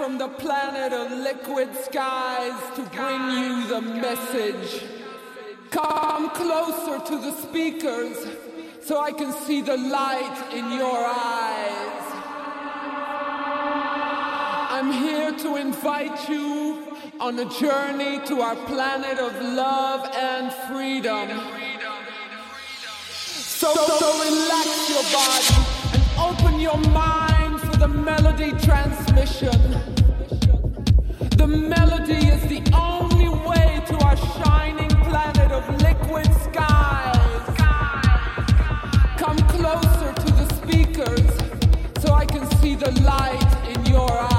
from the planet of liquid skies to bring you the message. Come closer to the speakers so I can see the light in your eyes. I'm here to invite you on a journey to our planet of love and freedom. So, so relax your body and open your mind the melody transmission. The melody is the only way to our shining planet of liquid skies. Come closer to the speakers so I can see the light in your eyes.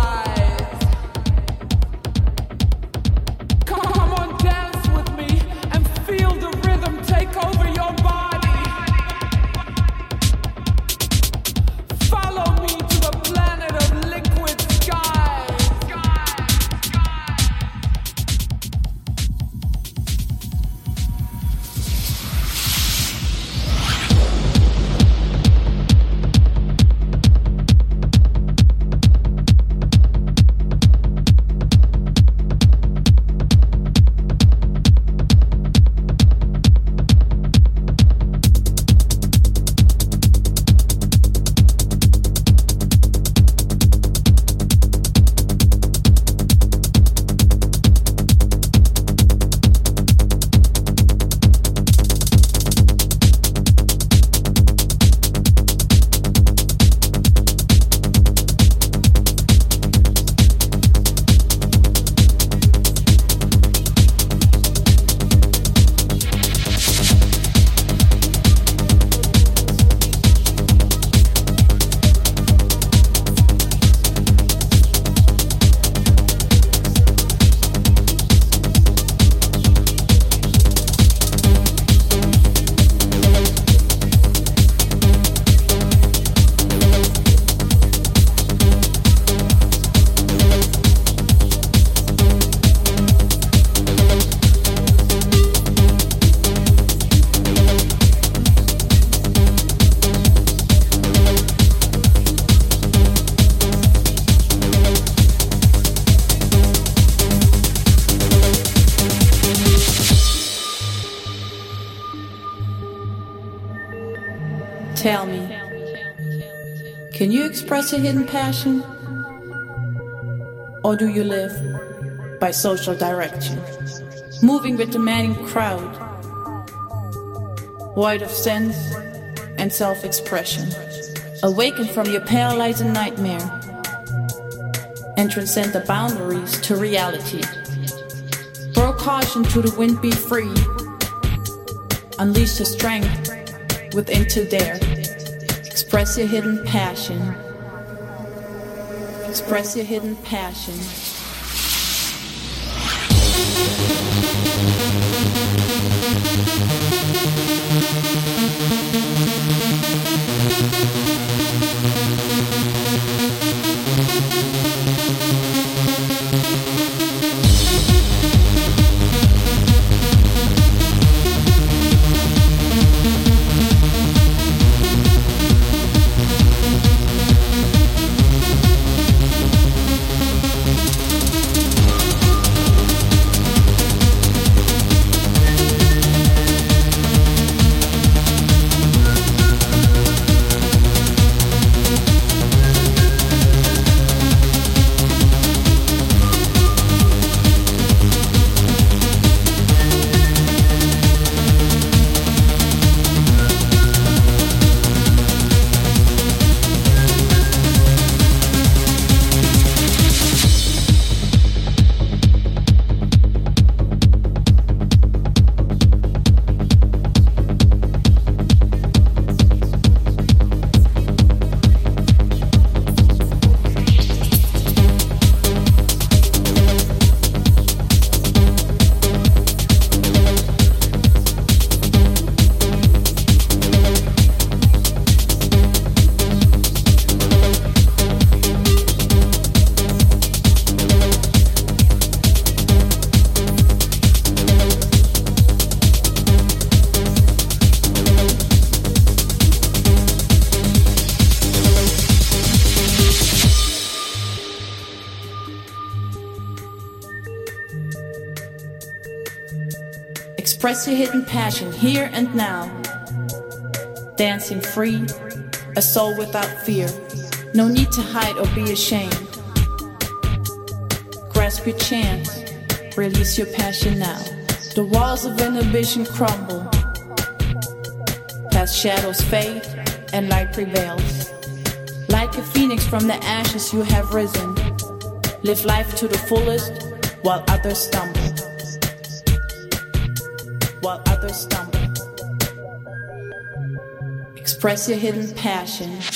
A hidden passion? Or do you live by social direction, moving with the manning crowd, void of sense and self expression? Awaken from your paralyzing nightmare and transcend the boundaries to reality. Throw caution to the wind, be free. Unleash the strength within to dare. Express your hidden passion. Express your hidden passion. Your hidden passion here and now. Dancing free, a soul without fear. No need to hide or be ashamed. Grasp your chance, release your passion now. The walls of inhibition crumble. Past shadows fade and light prevails. Like a phoenix from the ashes, you have risen. Live life to the fullest while others stumble. Express your hidden passion.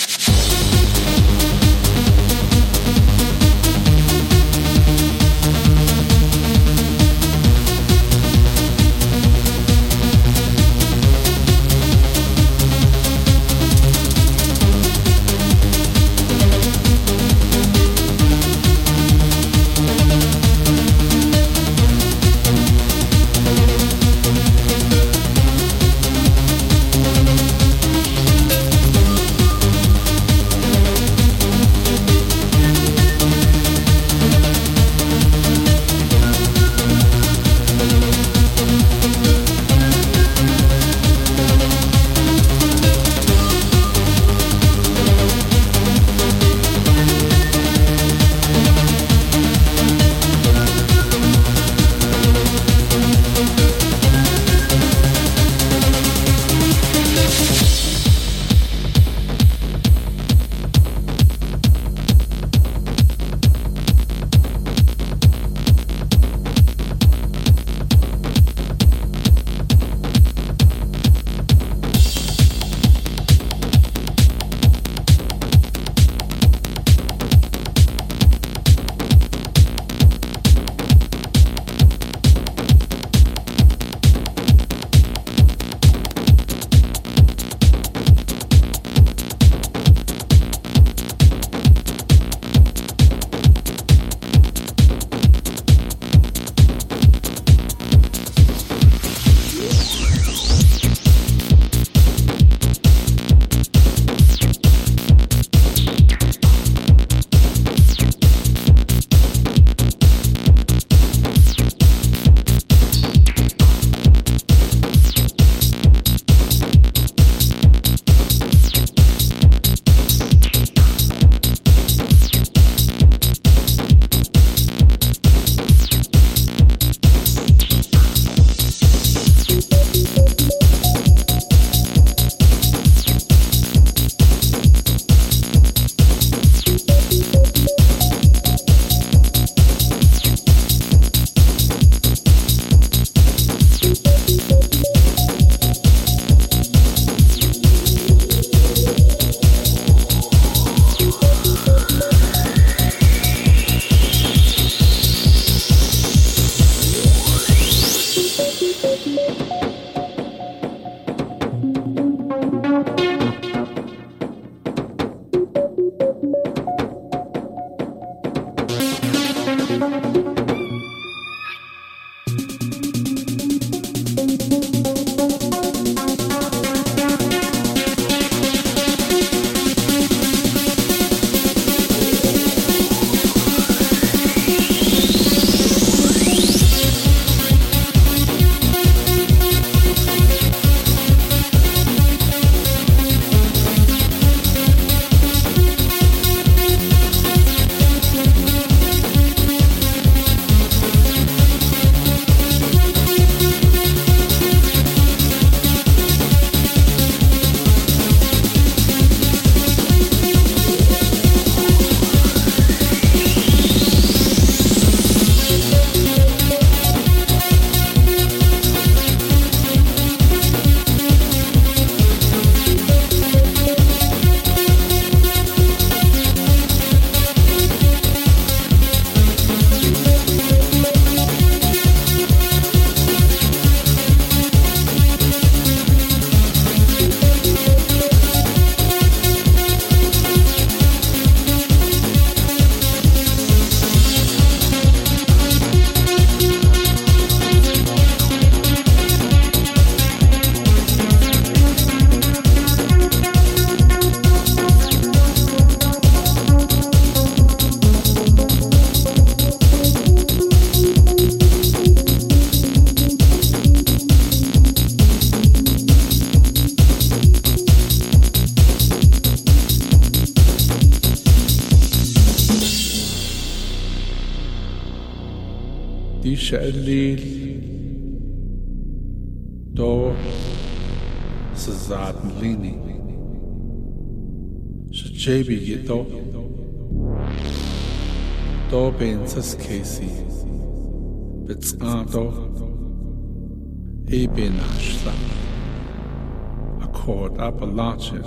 Accord Appalachia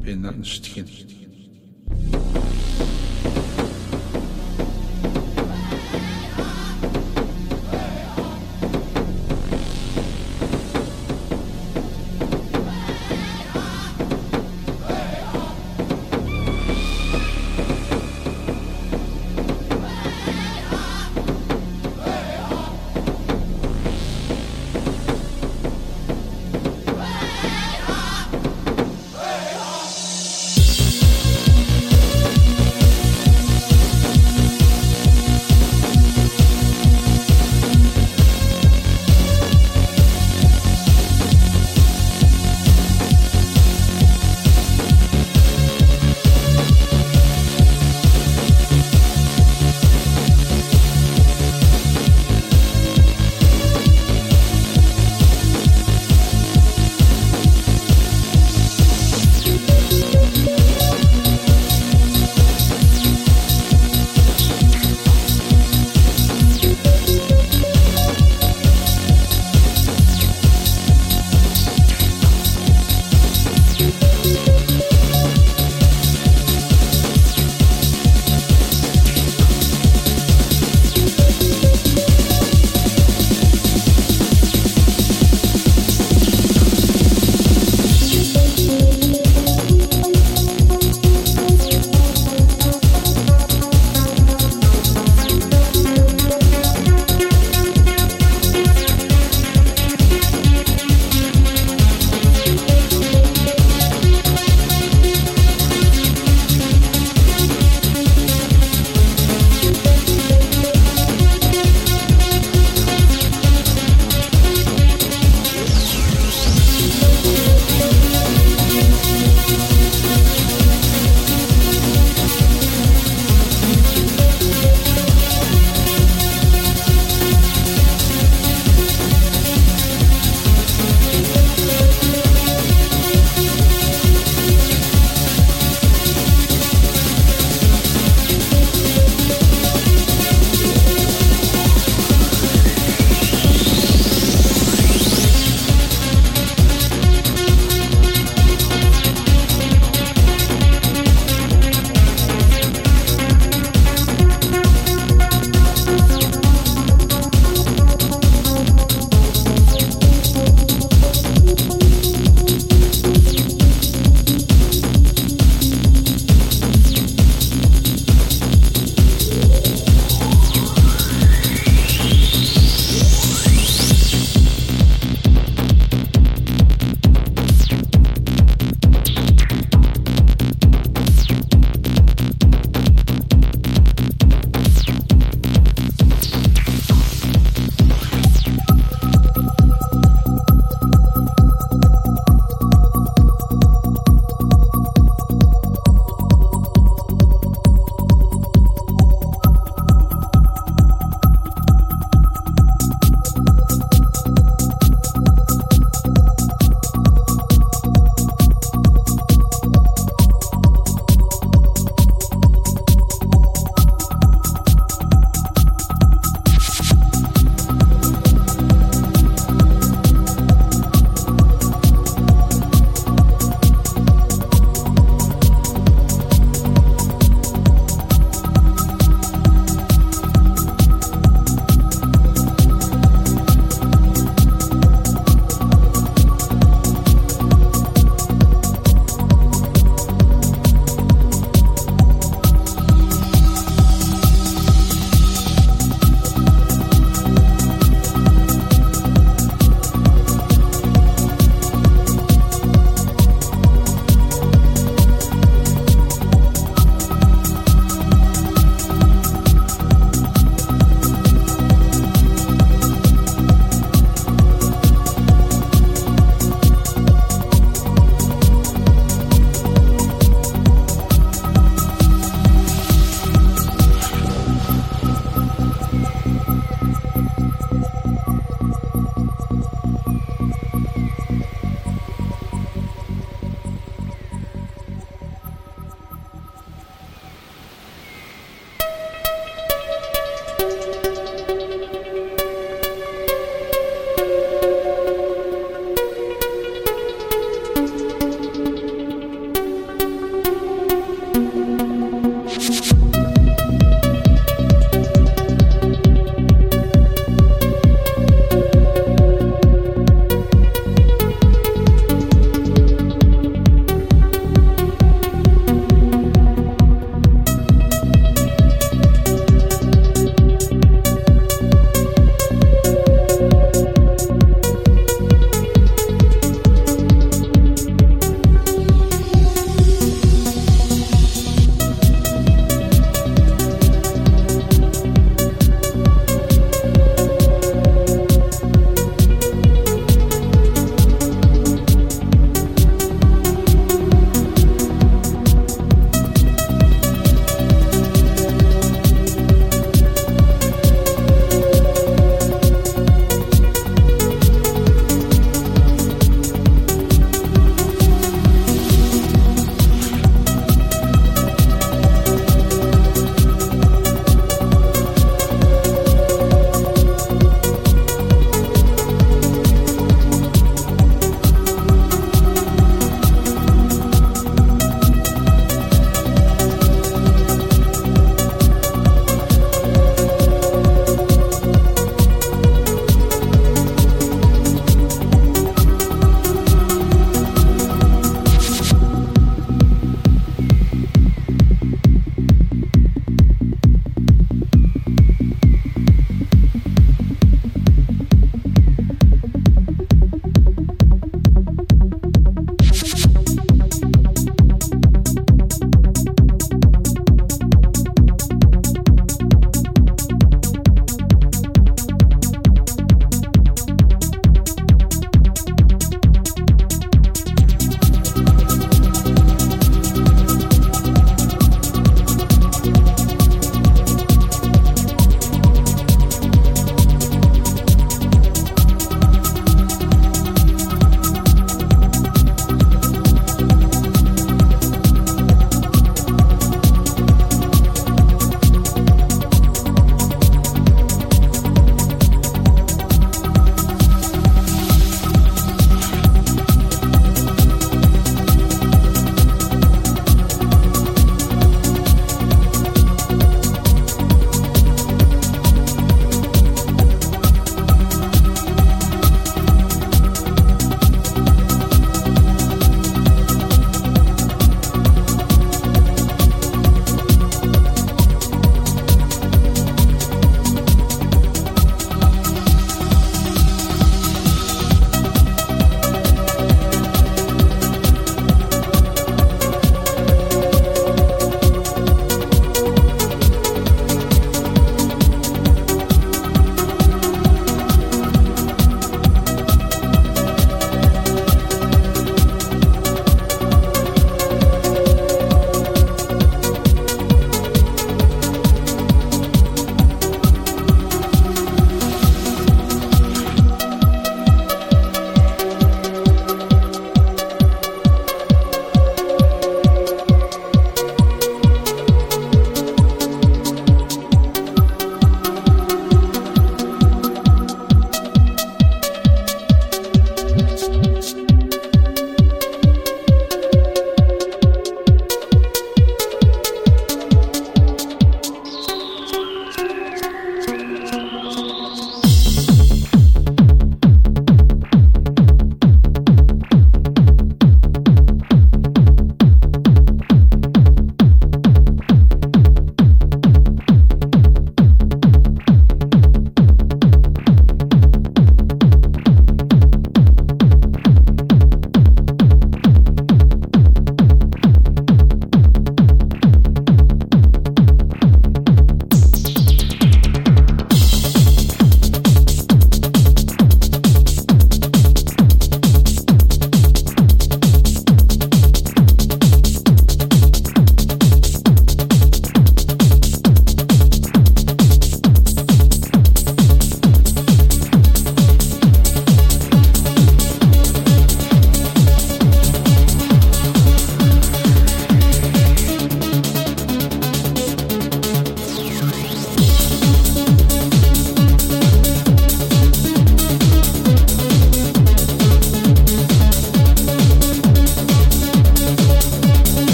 Benanstien.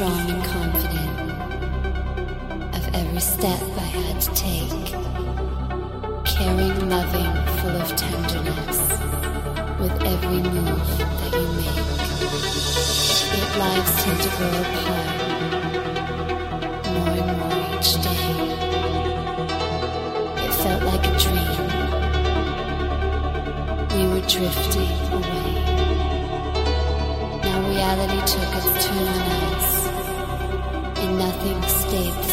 strong and confident of every step I had to take, caring, loving, full of tenderness with every move that you make. Yet lives tend to grow apart more and more each day. It felt like a dream. We were drifting away Now reality took its turn on us. Deep.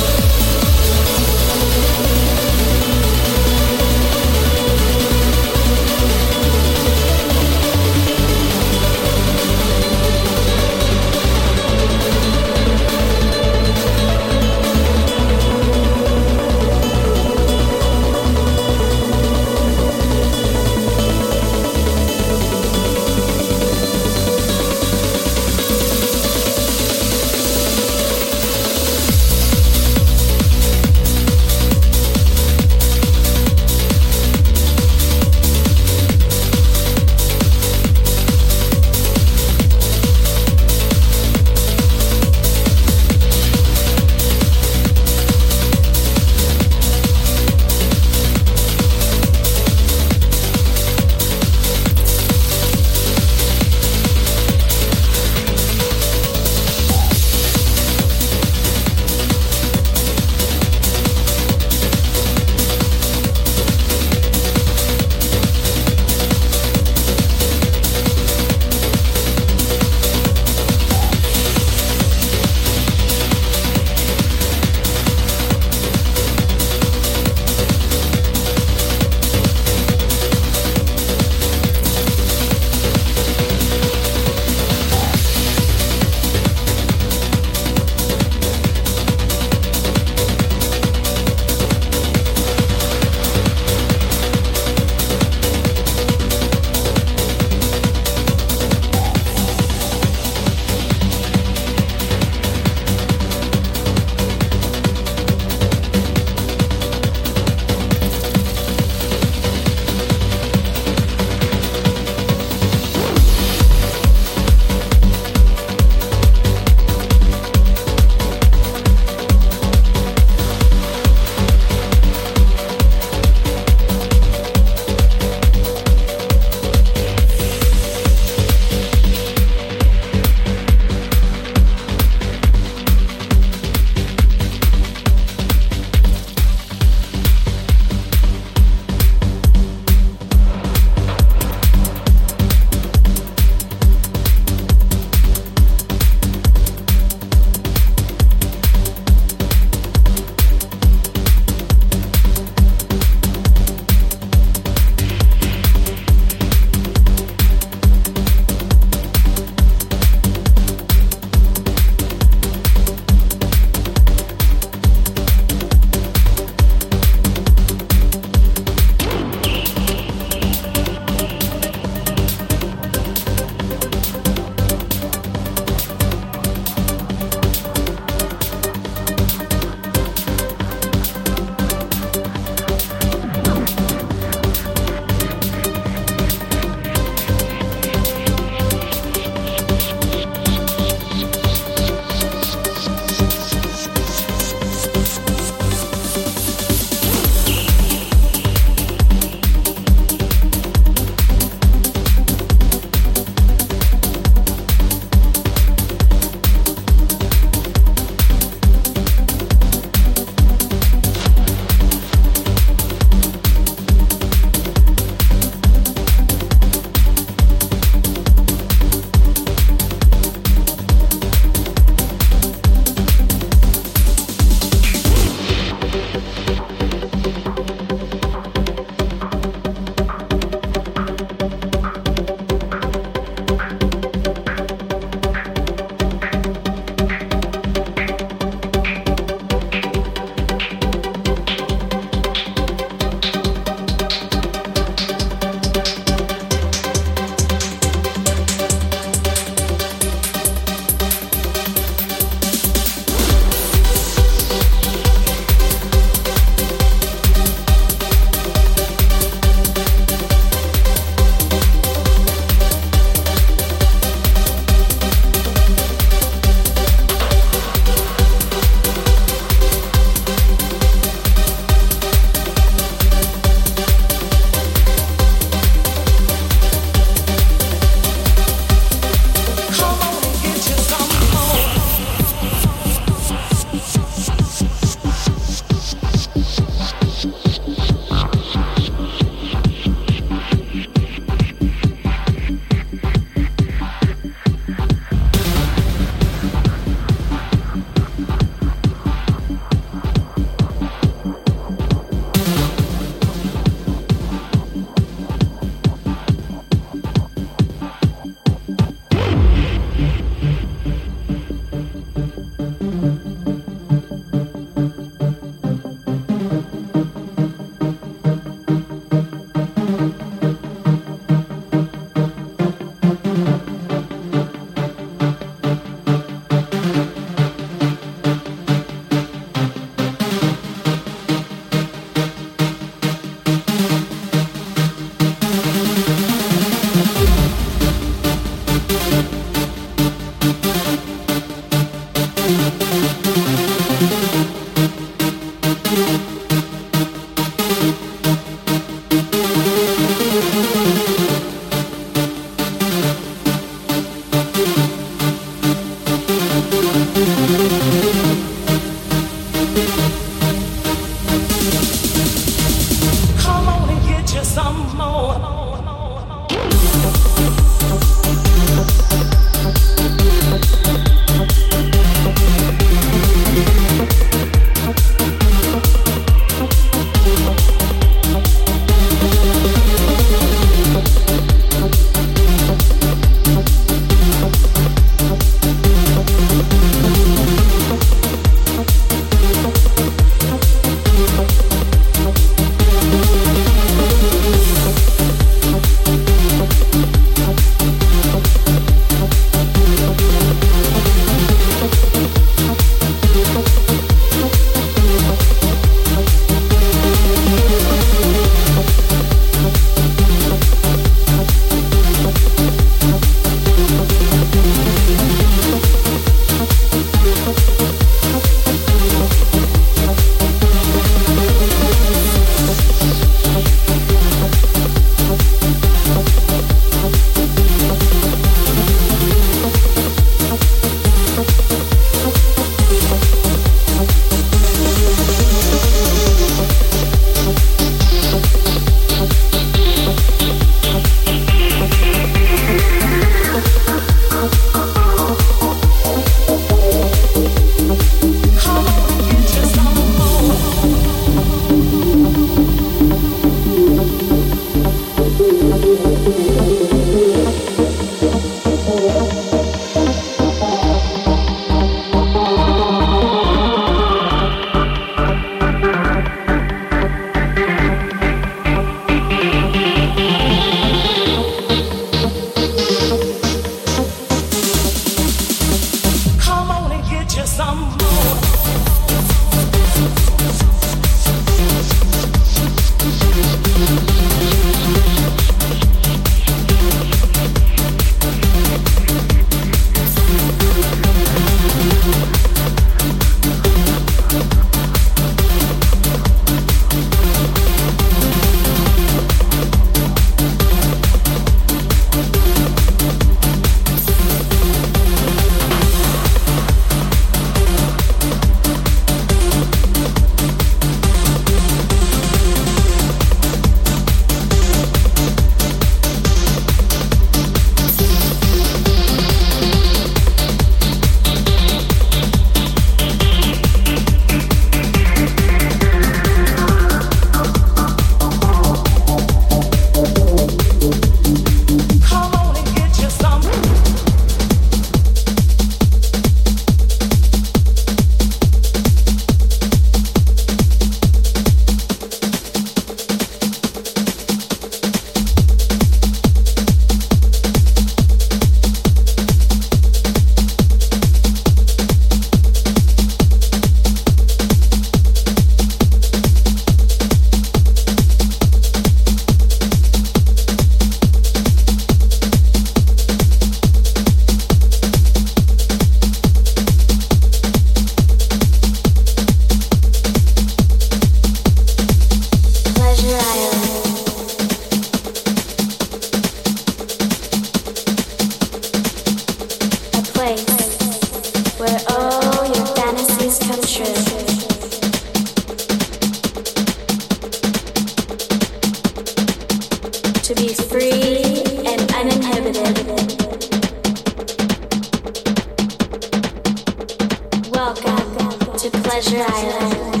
Welcome to Pleasure Island.